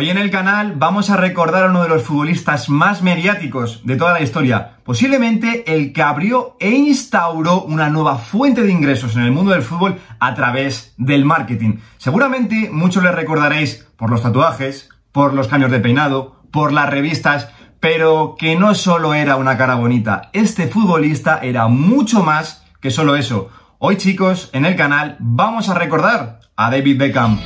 Hoy en el canal vamos a recordar a uno de los futbolistas más mediáticos de toda la historia, posiblemente el que abrió e instauró una nueva fuente de ingresos en el mundo del fútbol a través del marketing. Seguramente muchos le recordaréis por los tatuajes, por los cambios de peinado, por las revistas, pero que no solo era una cara bonita, este futbolista era mucho más que solo eso. Hoy chicos, en el canal vamos a recordar a David Beckham.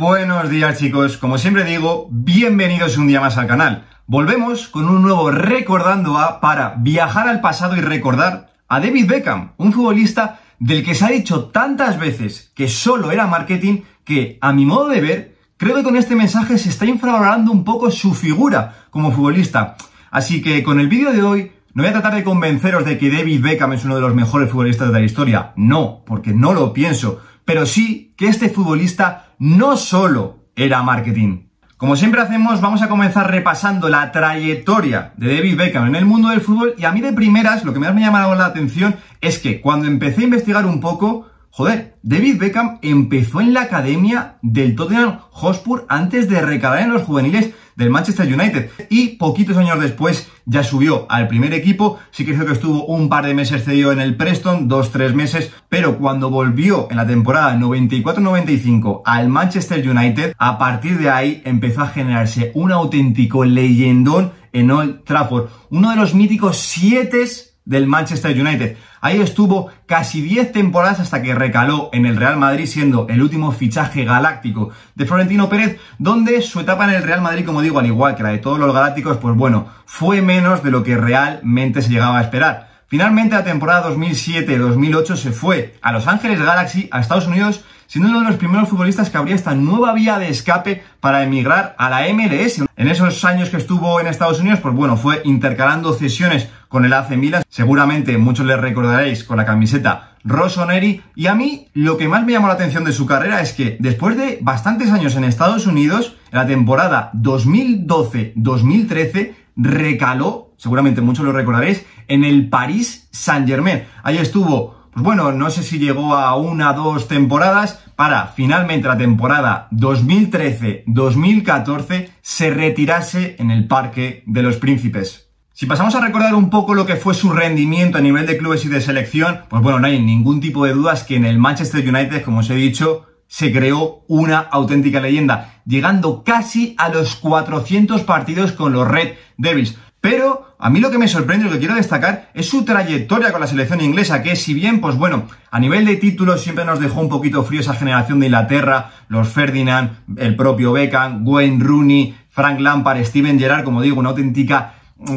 Buenos días chicos, como siempre digo, bienvenidos un día más al canal. Volvemos con un nuevo Recordando a para viajar al pasado y recordar a David Beckham, un futbolista del que se ha dicho tantas veces que solo era marketing que, a mi modo de ver, creo que con este mensaje se está infravalorando un poco su figura como futbolista. Así que con el vídeo de hoy no voy a tratar de convenceros de que David Beckham es uno de los mejores futbolistas de la historia. No, porque no lo pienso pero sí que este futbolista no solo era marketing. Como siempre hacemos, vamos a comenzar repasando la trayectoria de David Beckham en el mundo del fútbol y a mí de primeras lo que más me ha llamado la atención es que cuando empecé a investigar un poco, joder, David Beckham empezó en la academia del Tottenham Hotspur antes de recalar en los juveniles del Manchester United. Y poquitos años después ya subió al primer equipo. Sí que creo que estuvo un par de meses cedido en el Preston, dos, tres meses. Pero cuando volvió en la temporada 94-95 al Manchester United, a partir de ahí empezó a generarse un auténtico leyendón en Old Trafford. Uno de los míticos siete del Manchester United. Ahí estuvo casi 10 temporadas hasta que recaló en el Real Madrid siendo el último fichaje galáctico de Florentino Pérez, donde su etapa en el Real Madrid, como digo, al igual que la de todos los galácticos, pues bueno, fue menos de lo que realmente se llegaba a esperar. Finalmente, la temporada 2007-2008 se fue a Los Ángeles Galaxy, a Estados Unidos, siendo uno de los primeros futbolistas que abría esta nueva vía de escape para emigrar a la MLS. En esos años que estuvo en Estados Unidos, pues bueno, fue intercalando cesiones con el AC Milan. Seguramente muchos le recordaréis con la camiseta Rossoneri. Y a mí lo que más me llamó la atención de su carrera es que después de bastantes años en Estados Unidos, en la temporada 2012-2013, recaló, seguramente muchos lo recordaréis, en el Paris Saint-Germain. Ahí estuvo pues bueno, no sé si llegó a una o dos temporadas para finalmente la temporada 2013-2014 se retirase en el Parque de los Príncipes. Si pasamos a recordar un poco lo que fue su rendimiento a nivel de clubes y de selección, pues bueno, no hay ningún tipo de dudas que en el Manchester United, como os he dicho, se creó una auténtica leyenda, llegando casi a los 400 partidos con los Red Devils. Pero a mí lo que me sorprende, lo que quiero destacar, es su trayectoria con la selección inglesa, que si bien, pues bueno, a nivel de títulos siempre nos dejó un poquito frío esa generación de Inglaterra, los Ferdinand, el propio Beckham, Wayne Rooney, Frank Lampard, Steven Gerrard, como digo, una auténtica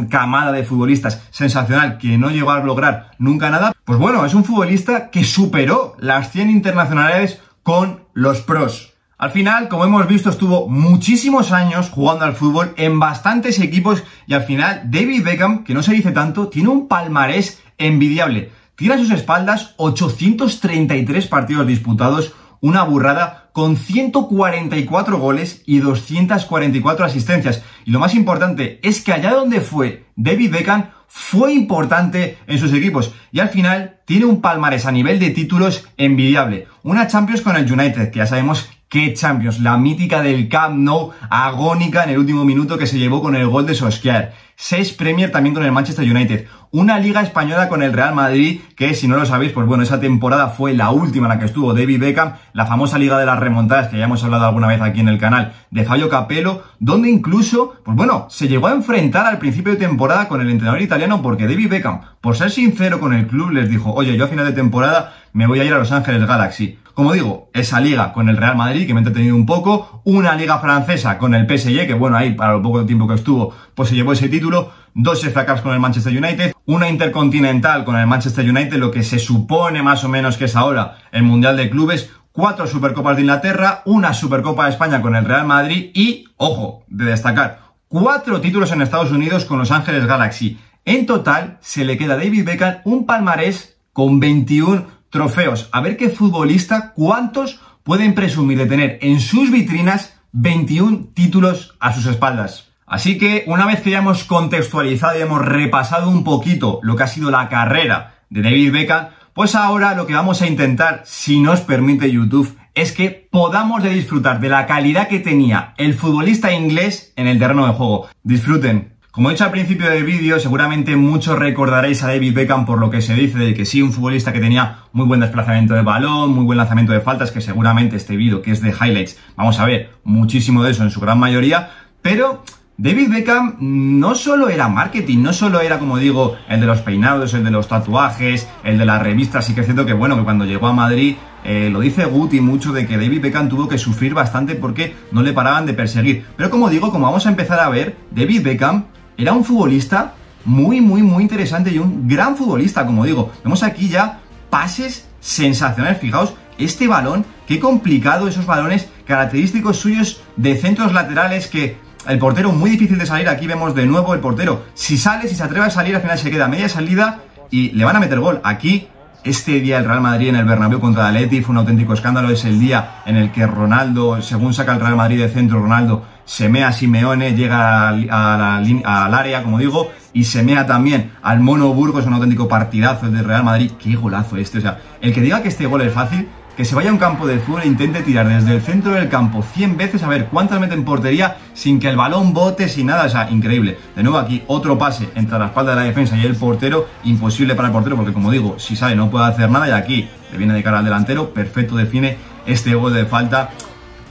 camada de futbolistas sensacional que no llegó a lograr nunca nada, pues bueno, es un futbolista que superó las 100 internacionales con los pros. Al final, como hemos visto, estuvo muchísimos años jugando al fútbol en bastantes equipos y al final David Beckham, que no se dice tanto, tiene un palmarés envidiable. Tiene a sus espaldas 833 partidos disputados, una burrada con 144 goles y 244 asistencias. Y lo más importante es que allá donde fue David Beckham fue importante en sus equipos y al final tiene un palmarés a nivel de títulos envidiable. Una Champions con el United, que ya sabemos ¡Qué Champions! La mítica del Camp Nou, agónica en el último minuto que se llevó con el gol de Solskjaer. Seis Premier también con el Manchester United. Una Liga Española con el Real Madrid, que si no lo sabéis, pues bueno, esa temporada fue la última en la que estuvo David Beckham, la famosa Liga de las Remontadas, que ya hemos hablado alguna vez aquí en el canal, de Fallo Capello, donde incluso, pues bueno, se llegó a enfrentar al principio de temporada con el entrenador italiano porque David Beckham, por ser sincero con el club, les dijo, oye, yo a final de temporada me voy a ir a Los Ángeles Galaxy. Como digo, esa liga con el Real Madrid, que me ha entretenido un poco, una liga francesa con el PSG, que bueno, ahí para lo poco tiempo que estuvo, pues se llevó ese título, dos FA Cups con el Manchester United, una intercontinental con el Manchester United, lo que se supone más o menos que es ahora el Mundial de Clubes, cuatro Supercopas de Inglaterra, una Supercopa de España con el Real Madrid y, ojo, de destacar, cuatro títulos en Estados Unidos con Los Ángeles Galaxy. En total, se le queda a David Beckham un palmarés con 21 trofeos. A ver qué futbolista, cuántos pueden presumir de tener en sus vitrinas 21 títulos a sus espaldas. Así que una vez que ya hemos contextualizado y hemos repasado un poquito lo que ha sido la carrera de David Beckham, pues ahora lo que vamos a intentar, si nos permite YouTube, es que podamos disfrutar de la calidad que tenía el futbolista inglés en el terreno de juego. Disfruten. Como he dicho al principio del vídeo, seguramente muchos recordaréis a David Beckham por lo que se dice de que sí, un futbolista que tenía muy buen desplazamiento de balón, muy buen lanzamiento de faltas, que seguramente este vídeo que es de highlights, vamos a ver muchísimo de eso en su gran mayoría, pero David Beckham no solo era marketing, no solo era, como digo, el de los peinados, el de los tatuajes, el de las revistas, sí que es cierto que, bueno, que cuando llegó a Madrid, eh, lo dice Guti mucho de que David Beckham tuvo que sufrir bastante porque no le paraban de perseguir. Pero como digo, como vamos a empezar a ver, David Beckham era un futbolista muy, muy, muy interesante y un gran futbolista, como digo. Vemos aquí ya pases sensacionales, fijaos, este balón, qué complicado esos balones característicos suyos de centros laterales que el portero muy difícil de salir. Aquí vemos de nuevo el portero. Si sale, si se atreve a salir, al final se queda media salida y le van a meter gol. Aquí, este día el Real Madrid en el Bernabéu contra el fue un auténtico escándalo. Es el día en el que Ronaldo, según saca el Real Madrid de centro, Ronaldo se mea a Simeone, llega al área, como digo, y se mea también al Mono Burgos, un auténtico partidazo del Real Madrid. Qué golazo este. O sea, el que diga que este gol es fácil, que se vaya a un campo de fútbol e intente tirar desde el centro del campo 100 veces a ver cuántas mete en portería sin que el balón bote, sin nada, o sea, increíble. De nuevo aquí otro pase entre la espalda de la defensa y el portero, imposible para el portero porque como digo, si sale no puede hacer nada y aquí le viene de cara al delantero, perfecto define este gol de falta.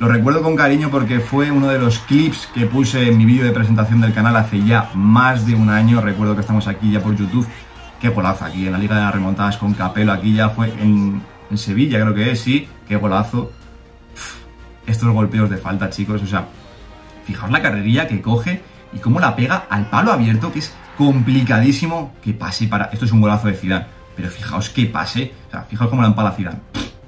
Lo recuerdo con cariño porque fue uno de los clips que puse en mi vídeo de presentación del canal hace ya más de un año. Recuerdo que estamos aquí ya por YouTube. Qué golazo aquí en la Liga de las Remontadas con Capelo. Aquí ya fue en en Sevilla, creo que es, sí, qué golazo. estos golpeos de falta, chicos, o sea, fijaos la carrerilla que coge y cómo la pega al palo abierto, que es complicadísimo que pase para... Esto es un golazo de Zidane, pero fijaos que pase, o sea, fijaos cómo la empala Zidane,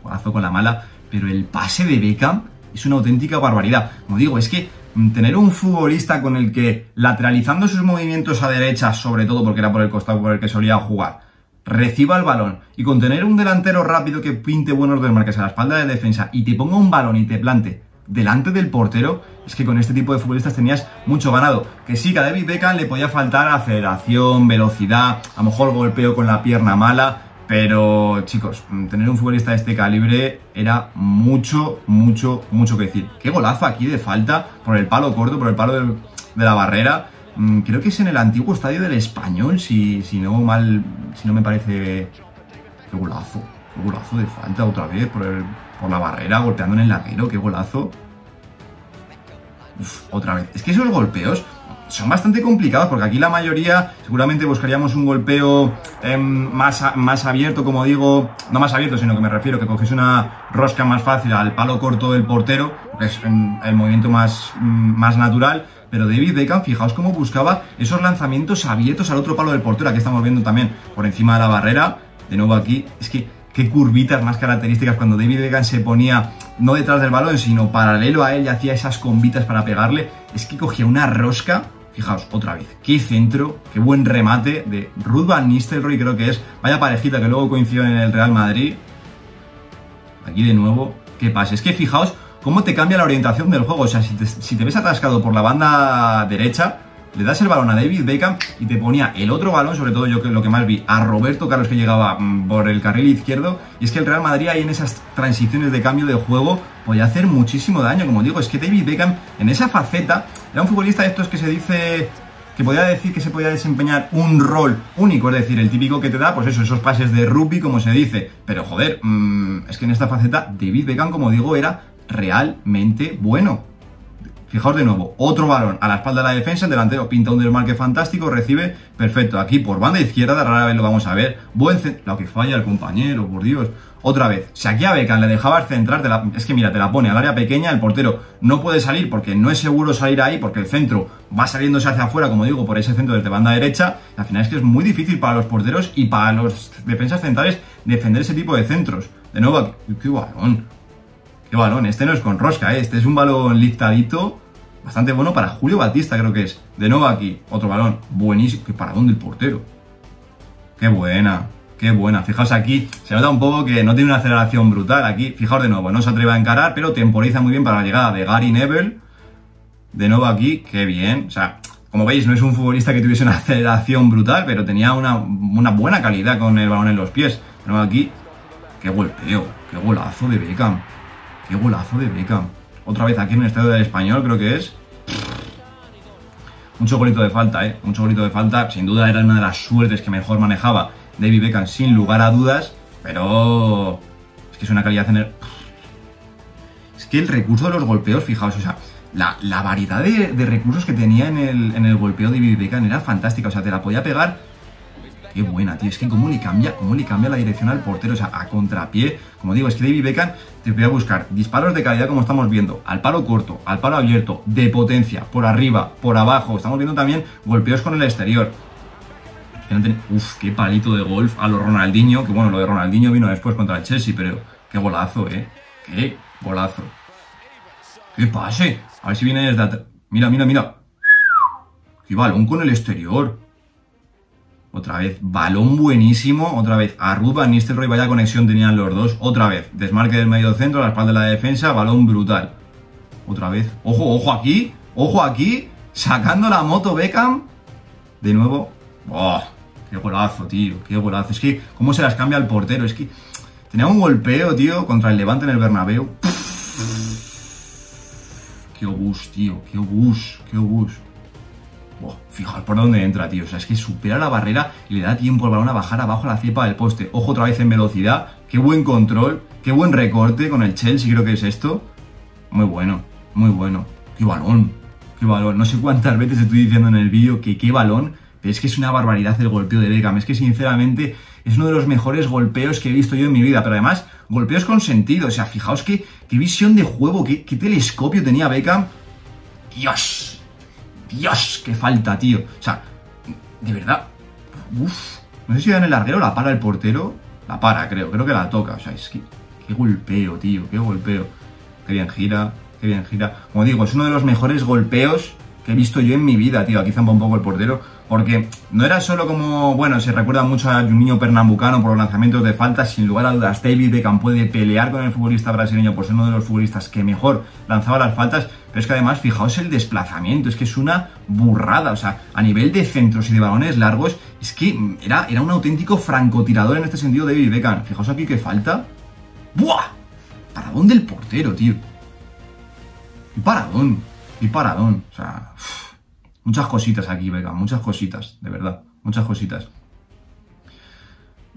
golazo con la mala, pero el pase de Beckham es una auténtica barbaridad. Como digo, es que mm, tener un futbolista con el que lateralizando sus movimientos a derecha, sobre todo porque era por el costado por el que solía jugar, reciba el balón y con tener un delantero rápido que pinte buenos desmarques a la espalda de defensa y te ponga un balón y te plante delante del portero, es que con este tipo de futbolistas tenías mucho ganado. Que sí, que a David Beckham le podía faltar aceleración, velocidad, a lo mejor golpeo con la pierna mala, pero chicos, tener un futbolista de este calibre era mucho, mucho, mucho que decir. Qué golazo aquí de falta por el palo corto, por el palo de la barrera. Mm, creo que es en el antiguo estadio del Español, si, si no mal, si no me parece... Qué golazo, qué golazo de falta otra vez por, por la barrera, golpeando en el larguero, qué golazo. otra vez. Es que esos golpeos son bastante complicados porque aquí la mayoría seguramente buscaríamos un golpeo em, más, más abierto, como digo, no más abierto, sino que me refiero que coges una rosca más fácil al palo corto del portero, que es el movimiento más, mm, más natural, pero David Beckham, fijaos cómo buscaba esos lanzamientos abiertos al otro palo del portero. Aquí estamos viendo también por encima de la barrera. De nuevo aquí, es que qué curvitas más características cuando David Beckham se ponía no detrás del balón, sino paralelo a él y hacía esas combitas para pegarle. Es que cogía una rosca. Fijaos, otra vez, qué centro, qué buen remate de Ruth Van Nistelrooy, creo que es. Vaya parejita que luego coincidió en el Real Madrid. Aquí de nuevo, qué pasa. Es que fijaos cómo te cambia la orientación del juego. O sea, si te, ves atascado por la banda derecha, le das el balón a David Beckham y te ponía el otro balón, sobre todo yo lo que más vi, a Roberto Carlos que llegaba mm, por el carril izquierdo. Y es que el Real Madrid ahí en esas transiciones de cambio de juego podía hacer muchísimo daño. Como digo, es que David Beckham en esa faceta era un futbolista de estos que se dice que podía decir que se podía desempeñar un rol único, es decir, el típico que te da, pues eso, esos pases de rugby, como se dice. Pero joder, mm, es que en esta faceta David Beckham, como digo, era realmente bueno. Fijaos de nuevo, otro balón a la espalda de la defensa, el delantero pinta un desmarque fantástico, recibe, perfecto, aquí por banda izquierda, rara vez lo vamos a ver, buen lo que falla el compañero, por Dios, otra vez, si aquí a Beckham le dejabas centrar, la, es que mira, te la pone al área pequeña, el portero no puede salir porque no es seguro salir ahí, porque el centro va saliéndose hacia afuera, como digo, por ese centro desde banda derecha, al final es que es muy difícil para los porteros y para los defensas centrales defender ese tipo de centros. De nuevo, qué balón, qué balón, este no es con rosca, ¿eh? este es un balón liftadito, bastante bueno para Julio Batista, creo que es. De nuevo aquí, otro balón, buenísimo. ¿Qué paradón del portero? Qué buena, qué buena. Fijaos aquí, se nota un poco que no tiene una aceleración brutal. Aquí, fijaos de nuevo, no se atreve a encarar, pero temporiza muy bien para la llegada de Gary Neville. De nuevo aquí, qué bien. O sea, Como veis, no es un futbolista que tuviese una aceleración brutal, pero tenía una, buena calidad con el balón en los pies. Pero aquí, qué golpeo, qué golazo de Beckham. Qué golazo de Beckham. Otra vez aquí en el estadio del español, creo que es. Mucho golito de falta, ¿eh? Mucho golito de falta. Sin duda era una de las suertes que mejor manejaba David Beckham, sin lugar a dudas. Pero es que es una calidad en el... Es que el recurso de los golpeos, fijaos, o sea, la, variedad de, recursos que tenía en el, en el golpeo de David Beckham era fantástica. O sea, te la podía pegar Qué buena, tío. Es que cómo le cambia, cómo le cambia la dirección al portero, o sea, a contrapié. Como digo, es que David Beckham te voy a buscar disparos de calidad como estamos viendo, al palo corto, al palo abierto, de potencia, por arriba, por abajo. Estamos viendo también golpeos con el exterior. Uf, qué palito de golf a lo Ronaldinho, que bueno, lo de Ronaldinho vino después contra el Chelsea, pero qué golazo, eh. Qué golazo. ¡Qué pase! A ver si viene desde atrás. Mira, mira, mira. ¡Qué balón con el exterior! Otra vez, balón buenísimo. Otra vez, Arruba, Nistelrooy, vaya conexión tenían los dos. Otra vez, desmarque del medio centro, la espalda de la defensa, balón brutal. Otra vez, ojo, ojo aquí, ojo aquí, sacando la moto Beckham. De nuevo, ¡oh! ¡Qué golazo, tío! ¡Qué golazo! Es que, ¿cómo se las cambia el portero? Es que tenía un golpeo, tío, contra el Levante en el Bernabéu. ¡Qué obús, tío! ¡Qué obús! ¡Qué obús! Fijaos por dónde entra, tío. O sea, es que supera la barrera y le da tiempo al balón a bajar abajo la cepa del poste. Ojo otra vez en velocidad. Qué buen control. Qué buen recorte con el Chelsea, creo que es esto. Muy bueno, muy bueno. Qué balón. Qué balón. No sé cuántas veces estoy diciendo en el vídeo que qué balón. Pero es que es una barbaridad el golpeo de Beckham. Es que sinceramente es uno de los mejores golpeos que he visto yo en mi vida. Pero además, golpeos con sentido. O sea, fijaos qué, qué visión de juego, qué telescopio tenía Beckham. Dios, Dios, qué falta, tío. O sea, de verdad. Uf. No sé si en el larguero la para el portero. La para, creo. Creo que la toca. O sea, es que. Qué golpeo, tío. Qué golpeo. Qué bien gira. Qué bien gira. Como digo, es uno de los mejores golpeos que he visto yo en mi vida, tío. Aquí zampa un poco el portero. Porque no era solo como, bueno, se recuerda mucho a un niño pernambucano por los lanzamientos de falta, sin lugar a dudas, David Beckham puede pelear con el futbolista brasileño por ser uno de los futbolistas que mejor lanzaba las faltas, pero es que además, fijaos el desplazamiento, es que es una burrada, o sea, a nivel de centros y de balones largos, es que era, era un auténtico francotirador en este sentido David Beckham. Fijaos aquí que falta. ¡Buah! Paradón del portero, tío. Y paradón, y paradón, o sea... Muchas cositas aquí, Vega, muchas cositas, de verdad, muchas cositas.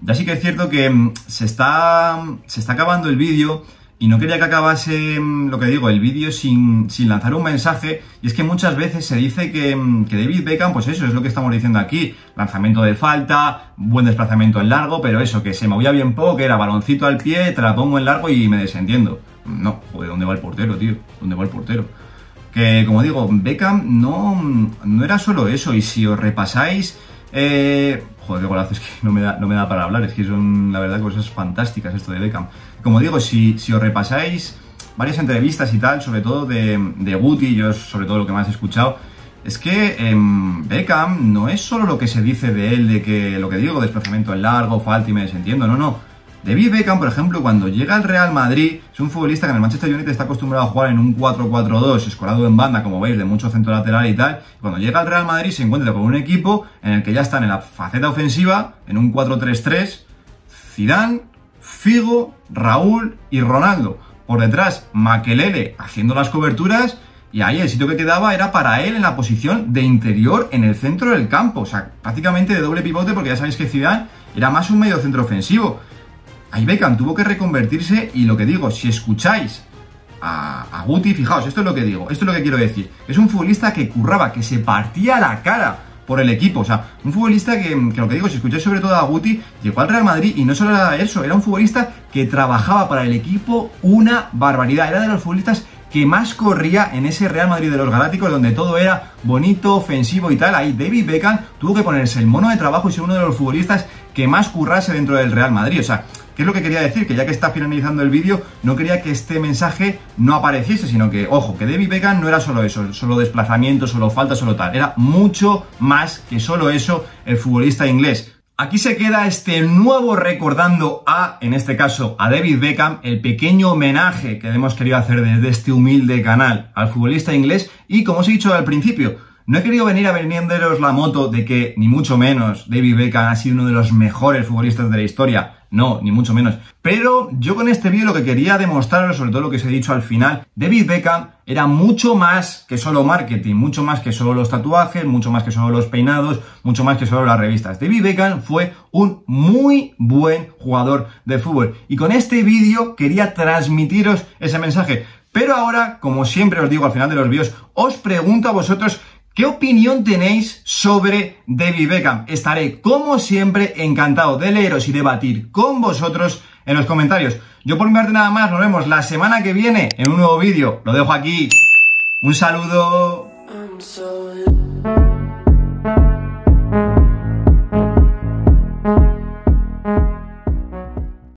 Ya sí que es cierto que mm, se está, se está acabando el vídeo y no quería que acabase, mm, lo que digo, el vídeo sin, sin, lanzar un mensaje. Y es que muchas veces se dice que, mm, que, David Beckham, pues eso es lo que estamos diciendo aquí. Lanzamiento de falta, buen desplazamiento en largo, pero eso, que se movía bien poco, que era baloncito al pie, te la pongo en largo y me desentiendo. No, joder, ¿dónde va el portero, tío? ¿Dónde va el portero? Que como digo, Beckham no, no era solo eso, y si os repasáis... Eh, joder, qué golazo, es que no me, da, no me da para hablar, es que son, la verdad, cosas fantásticas esto de Beckham. Como digo, si, si os repasáis varias entrevistas y tal, sobre todo de, de Guti, yo sobre todo lo que más he escuchado, es que em, Beckham no es solo lo que se dice de él, de que lo que digo, desplazamiento en largo, falta y me desentiendo, no, no. David Beckham, por ejemplo, cuando llega al Real Madrid, es un futbolista que en el Manchester United está acostumbrado a jugar en un 4-4-2, escorado en banda, como veis, de mucho centro lateral y tal. Cuando llega al Real Madrid se encuentra con un equipo en el que ya están en la faceta ofensiva, en un 4-3-3, Zidane, Figo, Raúl y Ronaldo. Por detrás, Makelele haciendo las coberturas y ahí el sitio que quedaba era para él en la posición de interior en el centro del campo. O sea, prácticamente de doble pivote porque ya sabéis que Zidane era más un medio centro ofensivo. Ahí Beckham tuvo que reconvertirse y lo que digo, si escucháis a, Guti, fijaos, esto es lo que digo, esto es lo que quiero decir. Es un futbolista que curraba, que se partía la cara por el equipo. O sea, un futbolista que, que, lo que digo, si escucháis sobre todo a Guti, llegó al Real Madrid y no solo era eso, era un futbolista que trabajaba para el equipo una barbaridad. Era de los futbolistas que más corría en ese Real Madrid de los Galácticos, donde todo era bonito, ofensivo y tal. Ahí David Beckham tuvo que ponerse el mono de trabajo y ser uno de los futbolistas que más currase dentro del Real Madrid. O sea, ¿qué es lo que quería decir? Que ya que está finalizando el vídeo, no quería que este mensaje no apareciese, sino que, ojo, que David Beckham no era solo eso, solo desplazamiento, solo falta, solo tal. Era mucho más que solo eso el futbolista inglés. Aquí se queda este nuevo recordando a, en este caso, a David Beckham, el pequeño homenaje que hemos querido hacer desde este humilde canal al futbolista inglés y, como os he dicho al principio, No he querido venir a venderos la moto de que, ni mucho menos, David Beckham ha sido uno de los mejores futbolistas de la historia. No, ni mucho menos. Pero yo con este vídeo lo que quería demostraros, sobre todo lo que os he dicho al final, David Beckham era mucho más que solo marketing, mucho más que solo los tatuajes, mucho más que solo los peinados, mucho más que solo las revistas. David Beckham fue un muy buen jugador de fútbol. Y con este vídeo quería transmitiros ese mensaje. Pero ahora, como siempre os digo al final de los vídeos, os pregunto a vosotros ¿Qué opinión tenéis sobre David Beckham? Estaré, como siempre, encantado de leeros y debatir con vosotros en los comentarios. Yo por mi parte nada más, nos vemos la semana que viene en un nuevo vídeo. Lo dejo aquí. Un saludo.